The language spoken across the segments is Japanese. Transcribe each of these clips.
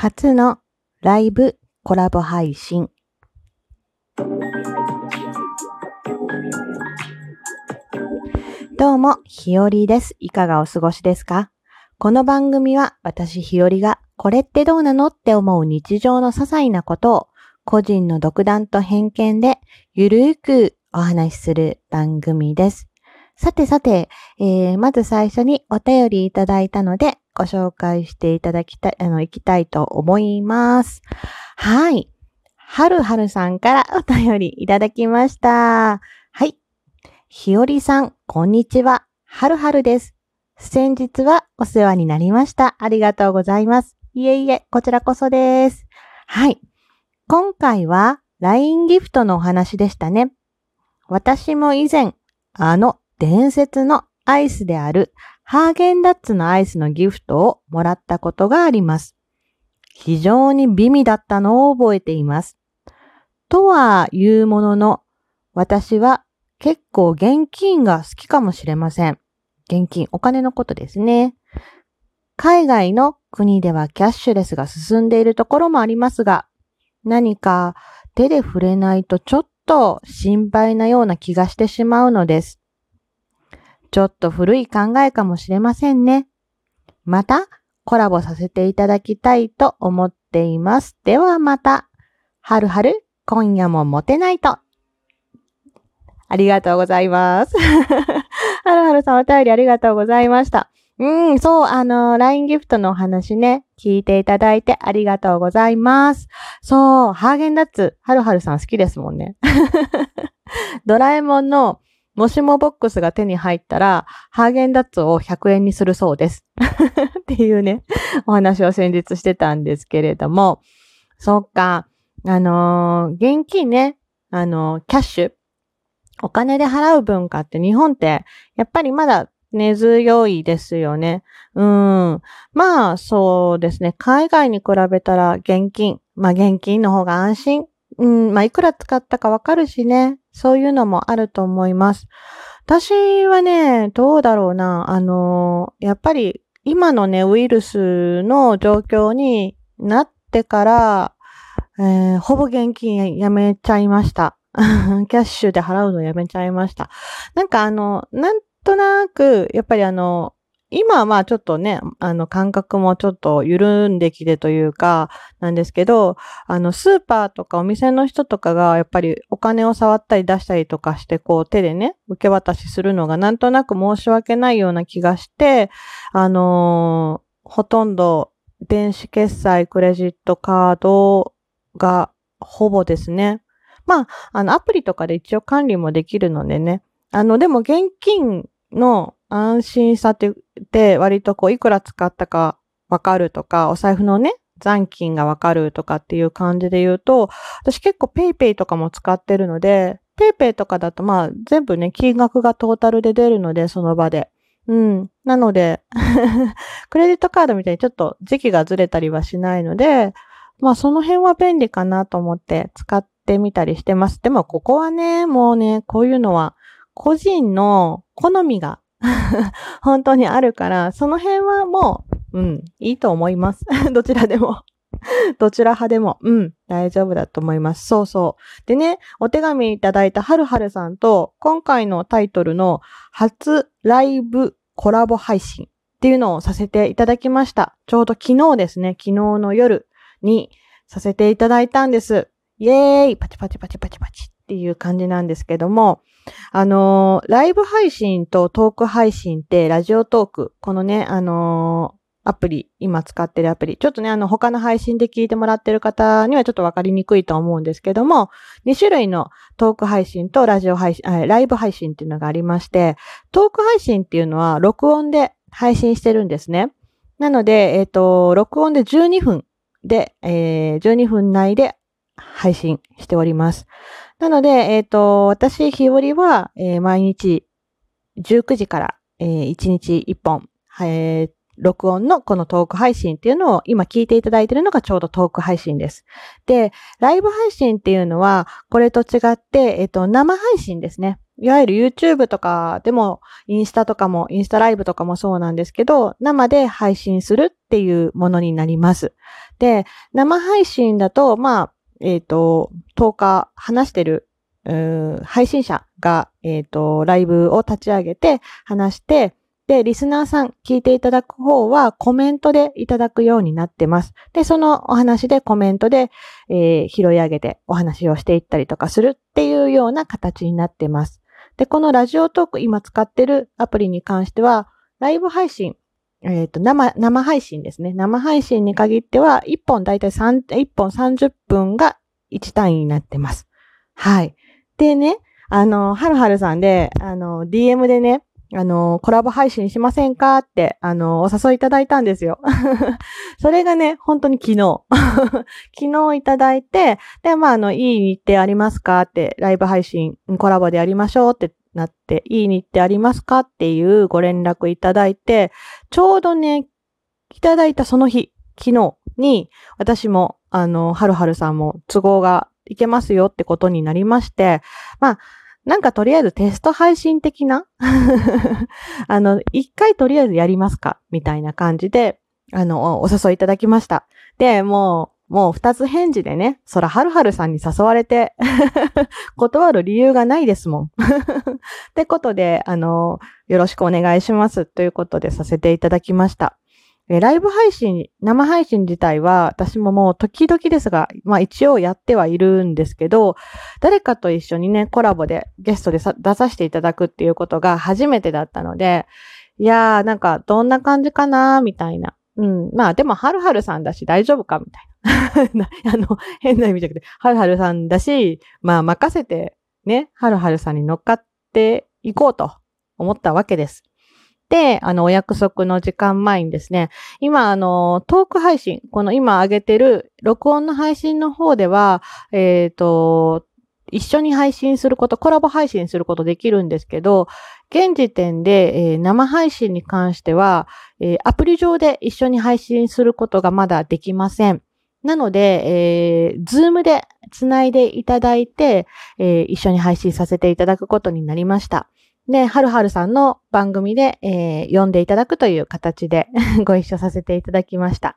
初のライブコラボ配信。どうも、ひよりです。いかがお過ごしですか？この番組は私ひよりがこれってどうなのって思う日常の些細なことを個人の独断と偏見でゆるーくお話しする番組です。さてさて、えー、まず最初にお便りいただいたのでご紹介していただきたい、あの、いきたいと思います。はい。はるはるさんから お便りいただきました。はい。ひよりさん、こんにちは。はるはるです。先日はお世話になりました。ありがとうございます。いえいえ、こちらこそです。はい。今回は LINE ギフトのお話でしたね。私も以前、あの伝説のアイスであるハーゲンダッツのアイスのギフトをもらったことがあります。非常に美味だったのを覚えています。とは言うものの、私は結構現金が好きかもしれません。現金、お金のことですね。海外の国ではキャッシュレスが進んでいるところもありますが、何か手で触れないとちょっと心配なような気がしてしまうのです。ちょっと古い考えかもしれませんね。またコラボさせていただきたいと思っています。ではまた。はるはる、今夜もモテないと。ありがとうございます。はるはるさんお便りありがとうございました。うん、そう、あの、LINE ギフトのお話ね、聞いていただいてありがとうございます。そう、ハーゲンダッツ、はるはるさん好きですもんね。ドラえもんのもしもボックスが手に入ったら、ハーゲンダッツを100円にするそうです。っていうね、お話を先日してたんですけれども、そっか、あのー現金ね、あのーキャッシュ、お金で払う文化って日本って、やっぱりまだ根強いですよね。うん。まあ、そうですね。海外に比べたら現金。まあ、現金の方が安心。うん。まあ、いくら使ったかわかるしね。そういうのもあると思います。私はね、どうだろうな。あの、やっぱり今のね、ウイルスの状況になってから、えーほぼ現金やめちゃいました。キャッシュで払うのやめちゃいました。なんかあの、なんとなく、やっぱりあの、今はまあちょっとね、あの感覚もちょっと緩んできてというか、なんですけど、あのスーパーとかお店の人とかがやっぱりお金を触ったり出したりとかして、こう手でね、受け渡しするのがなんとなく申し訳ないような気がして、あのーほとんど電子決済、クレジットカードがほぼですね。まあ、あのアプリとかで一応管理もできるのでね、あの、でも現金の安心さってって割とこういくら使ったかわかるとか、お財布のね、残金がわかるとかっていう感じで言うと、私結構 PayPay とかも使ってるので、 PayPay とかだとまあ全部ね、金額がトータルで出るので、その場で。うん。なので、クレジットカードみたいにちょっと時期がずれたりはしないので、まあその辺は便利かなと思って使ってみたりしてます。でもここはね、もうね、こういうのは個人の好みが 本当にあるから、その辺はもう、うん、いいと思います。どちらでも。どちら派でも、うん、大丈夫だと思います。そうそう。でね、お手紙いただいたはるはるさんと、今回のタイトルの初ライブコラボ配信っていうのをさせていただきました。ちょうど昨日ですね、昨日の夜にさせていただいたんです。イエーイパチパチパチパチパチっていう感じなんですけども、あのーライブ配信とトーク配信ってラジオトーク、このね、あのーアプリ、今使ってるアプリ。ちょっとね、あの、他の配信で聞いてもらってる方にはちょっとわかりにくいと思うんですけども、2種類のトーク配信とラジオ配信、ライブ配信っていうのがありまして、トーク配信っていうのは録音で配信してるんですね。なので、えっ、と、録音で12分で、えー12分内で配信しております。なので、えっ、と、私、日和は、えー毎日19時から、えー1日1本、えー録音のこのトーク配信っていうのを今聞いていただいているのがちょうどトーク配信です。で、ライブ配信っていうのは、これと違って、えっ、と、生配信ですね。いわゆる YouTube とかでも、インスタとかも、インスタライブとかもそうなんですけど、生で配信するっていうものになります。で、生配信だと、まあ、えっ、ー、と、10日話してる、配信者が、えっ、ー、と、ライブを立ち上げて話して、で、リスナーさん聞いていただく方はコメントでいただくようになってます。で、そのお話でコメントで、えー、拾い上げてお話をしていったりとかするっていうような形になってます。で、このラジオトーク今使ってるアプリに関しては、ライブ配信、えっ、ー、と、生、生配信ですね。生配信に限っては、1本だいたい3、1本30分が1単位になってます。はい。でね、あの、はるはるさんで、あの、DM でね、あの、コラボ配信しませんかって、あの、お誘いいただいたんですよ。それがね、本当に昨日。昨日いただいて、で、まあ、あの、いい日程ありますかって、ライブ配信、コラボでやりましょうってなって、いい日程ありますかっていうご連絡いただいて、ちょうどね、いただいたその日、昨日に、私も、あの、はるはるさんも都合がいけますよってことになりまして、まあ、なんかとりあえずテスト配信的な あの、一回とりあえずやりますかみたいな感じで、あの、お誘いいただきました。で、もう、もう二つ返事でね、そらはるはるさんに誘われて 断る理由がないですもん ってことで、あの、よろしくお願いしますということでさせていただきました。ライブ配信、生配信自体は私ももう時々ですが、まあ一応やってはいるんですけど、誰かと一緒にね、コラボでゲストで出させていただくっていうことが初めてだったので、いやーなんかどんな感じかなーみたいな。うん。まあでも、はるはるさんだし大丈夫かみたい な。あの、変な意味じゃなくて、はるはるさんだし、まあ任せてね、はるはるさんに乗っかっていこうと思ったわけです。で、あの、お約束の時間前にですね、今、あの、トーク配信、この今上げてる録音の配信の方では、えっ、ー、と、一緒に配信すること、コラボ配信することできるんですけど、現時点で、えー、生配信に関しては、えー、アプリ上で一緒に配信することがまだできません。なので、えー、ズームでつないでいただいて、えー、一緒に配信させていただくことになりました。で、はるはるさんの番組で、えー、読んでいただくという形で ご一緒させていただきました。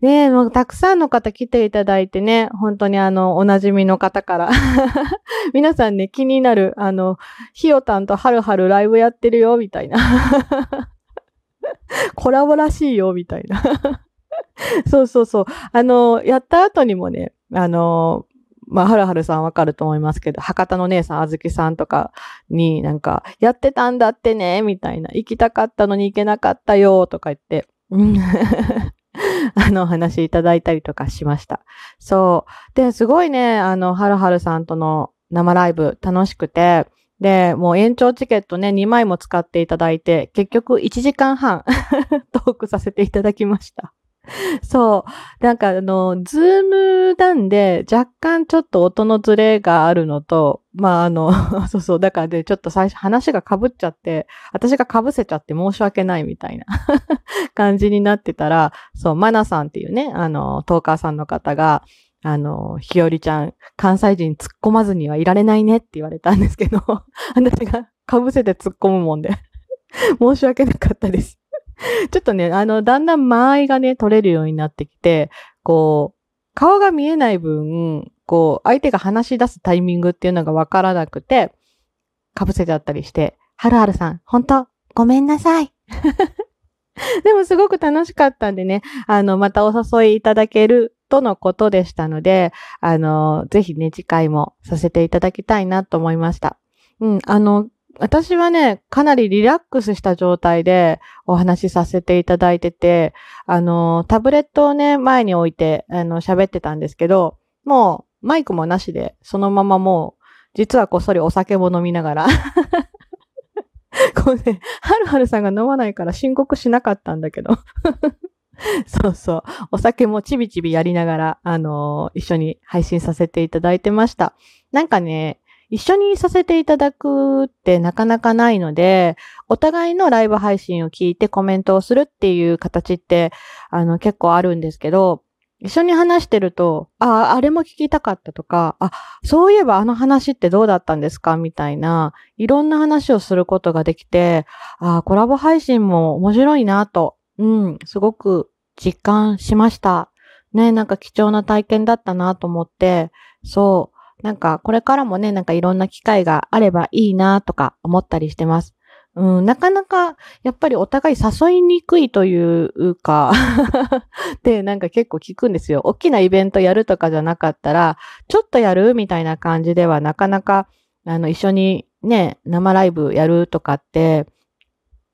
ねもうたくさんの方来ていただいてね、本当にあの、おなじみの方から 皆さんね、気になる、あの、ひよたんとはるはるライブやってるよ、みたいな コラボらしいよ、みたいなそうそうそう。あの、やった後にもね、あの、まあ、はるはるさんわかると思いますけど、博多の姉さん、あずきさんとかになんか、やってたんだってね、みたいな、行きたかったのに行けなかったよ、とか言って、あの、話いただいたりとかしました。そう。で、すごいね、あの、はるはるさんとの生ライブ楽しくて、で、もう延長チケットね、2枚も使っていただいて、結局1時間半 トークさせていただきました。そう。なんかあの、ズームなんで若干ちょっと音のズレがあるのと、まああの、そうそう、だからでちょっと最初話が被っちゃって、私が被せちゃって申し訳ないみたいな 感じになってたら、そう、マナさんっていうね、あの、トーカーさんの方が、あの、ひよりちゃん、関西人突っ込まずにはいられないねって言われたんですけど、私が被せて突っ込むもんで申し訳なかったです。ちょっとね、あの、だんだん間合いがね、取れるようになってきて、こう、顔が見えない分、こう、相手が話し出すタイミングっていうのがわからなくて、かぶせちゃったりして、はるはるさん、本当？ごめんなさい。でもすごく楽しかったんでね、あの、またお誘いいただけるとのことでしたので、あの、ぜひね、次回もさせていただきたいなと思いました。うん、あの、私はね、かなりリラックスした状態でお話しさせていただいてて、あの、タブレットをね、前に置いて、あの、喋ってたんですけど、もう、マイクもなしで、そのままもう、実はこっそりお酒も飲みながらこうね、はるはるさんが飲まないから申告しなかったんだけど そうそう。お酒もちびちびやりながら、あのー、一緒に配信させていただいてました。なんかね、一緒にさせていただくってなかなかないので、お互いのライブ配信を聞いてコメントをするっていう形って、あの、結構あるんですけど、一緒に話してると、あ、あれも聞きたかったとか、あ、そういえばあの話ってどうだったんですか？みたいな、いろんな話をすることができて、あ、コラボ配信も面白いなと、うん、すごく実感しました。ね、なんか貴重な体験だったなと思って、そう、なんかこれからもね、なんかいろんな機会があればいいなとか思ったりしてます。うん、なかなか、やっぱりお互い誘いにくいというか で、なんか結構聞くんですよ。大きなイベントやるとかじゃなかったら、ちょっとやるみたいな感じではなかなか、あの、一緒にね、生ライブやるとかって、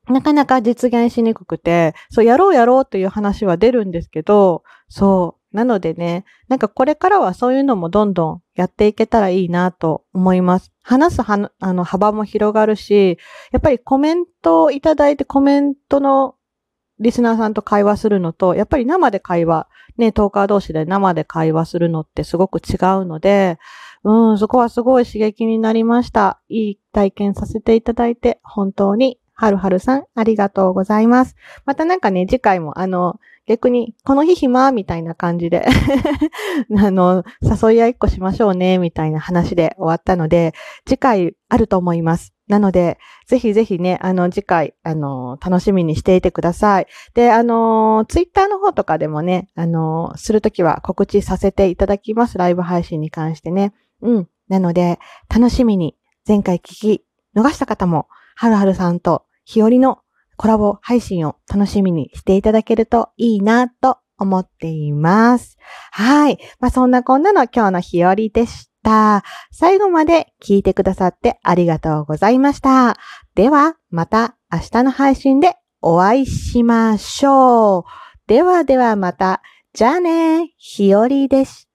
なかなか実現しにくくて、そう、やろうやろうという話は出るんですけど、そう。なのでね、なんかこれからはそういうのもどんどんやっていけたらいいなと思います。話すはあの幅も広がるし、やっぱりコメントをいただいてコメントのリスナーさんと会話するのと、やっぱり生で会話、ね、トーカー同士で生で会話するのってすごく違うので、うん、そこはすごい刺激になりました。いい体験させていただいて、本当に、はるはるさん、ありがとうございます。またなんかね、次回もあの、逆に、この日暇みたいな感じで あの、誘い合いっこしましょうね、みたいな話で終わったので、次回あると思います。なので、ぜひぜひね、あの、次回、あの、楽しみにしていてください。で、あの、ツイッターの方とかでもね、あの、するときは告知させていただきます。ライブ配信に関してね。うん。なので、楽しみに、前回聞き逃した方も、はるはるさんと日和のコラボ配信を楽しみにしていただけるといいなと思っています。はい。まあ、そんなこんなの今日の日和でした。最後まで聞いてくださってありがとうございました。では、また明日の配信でお会いしましょう。ではではまた。じゃあね、日和でした。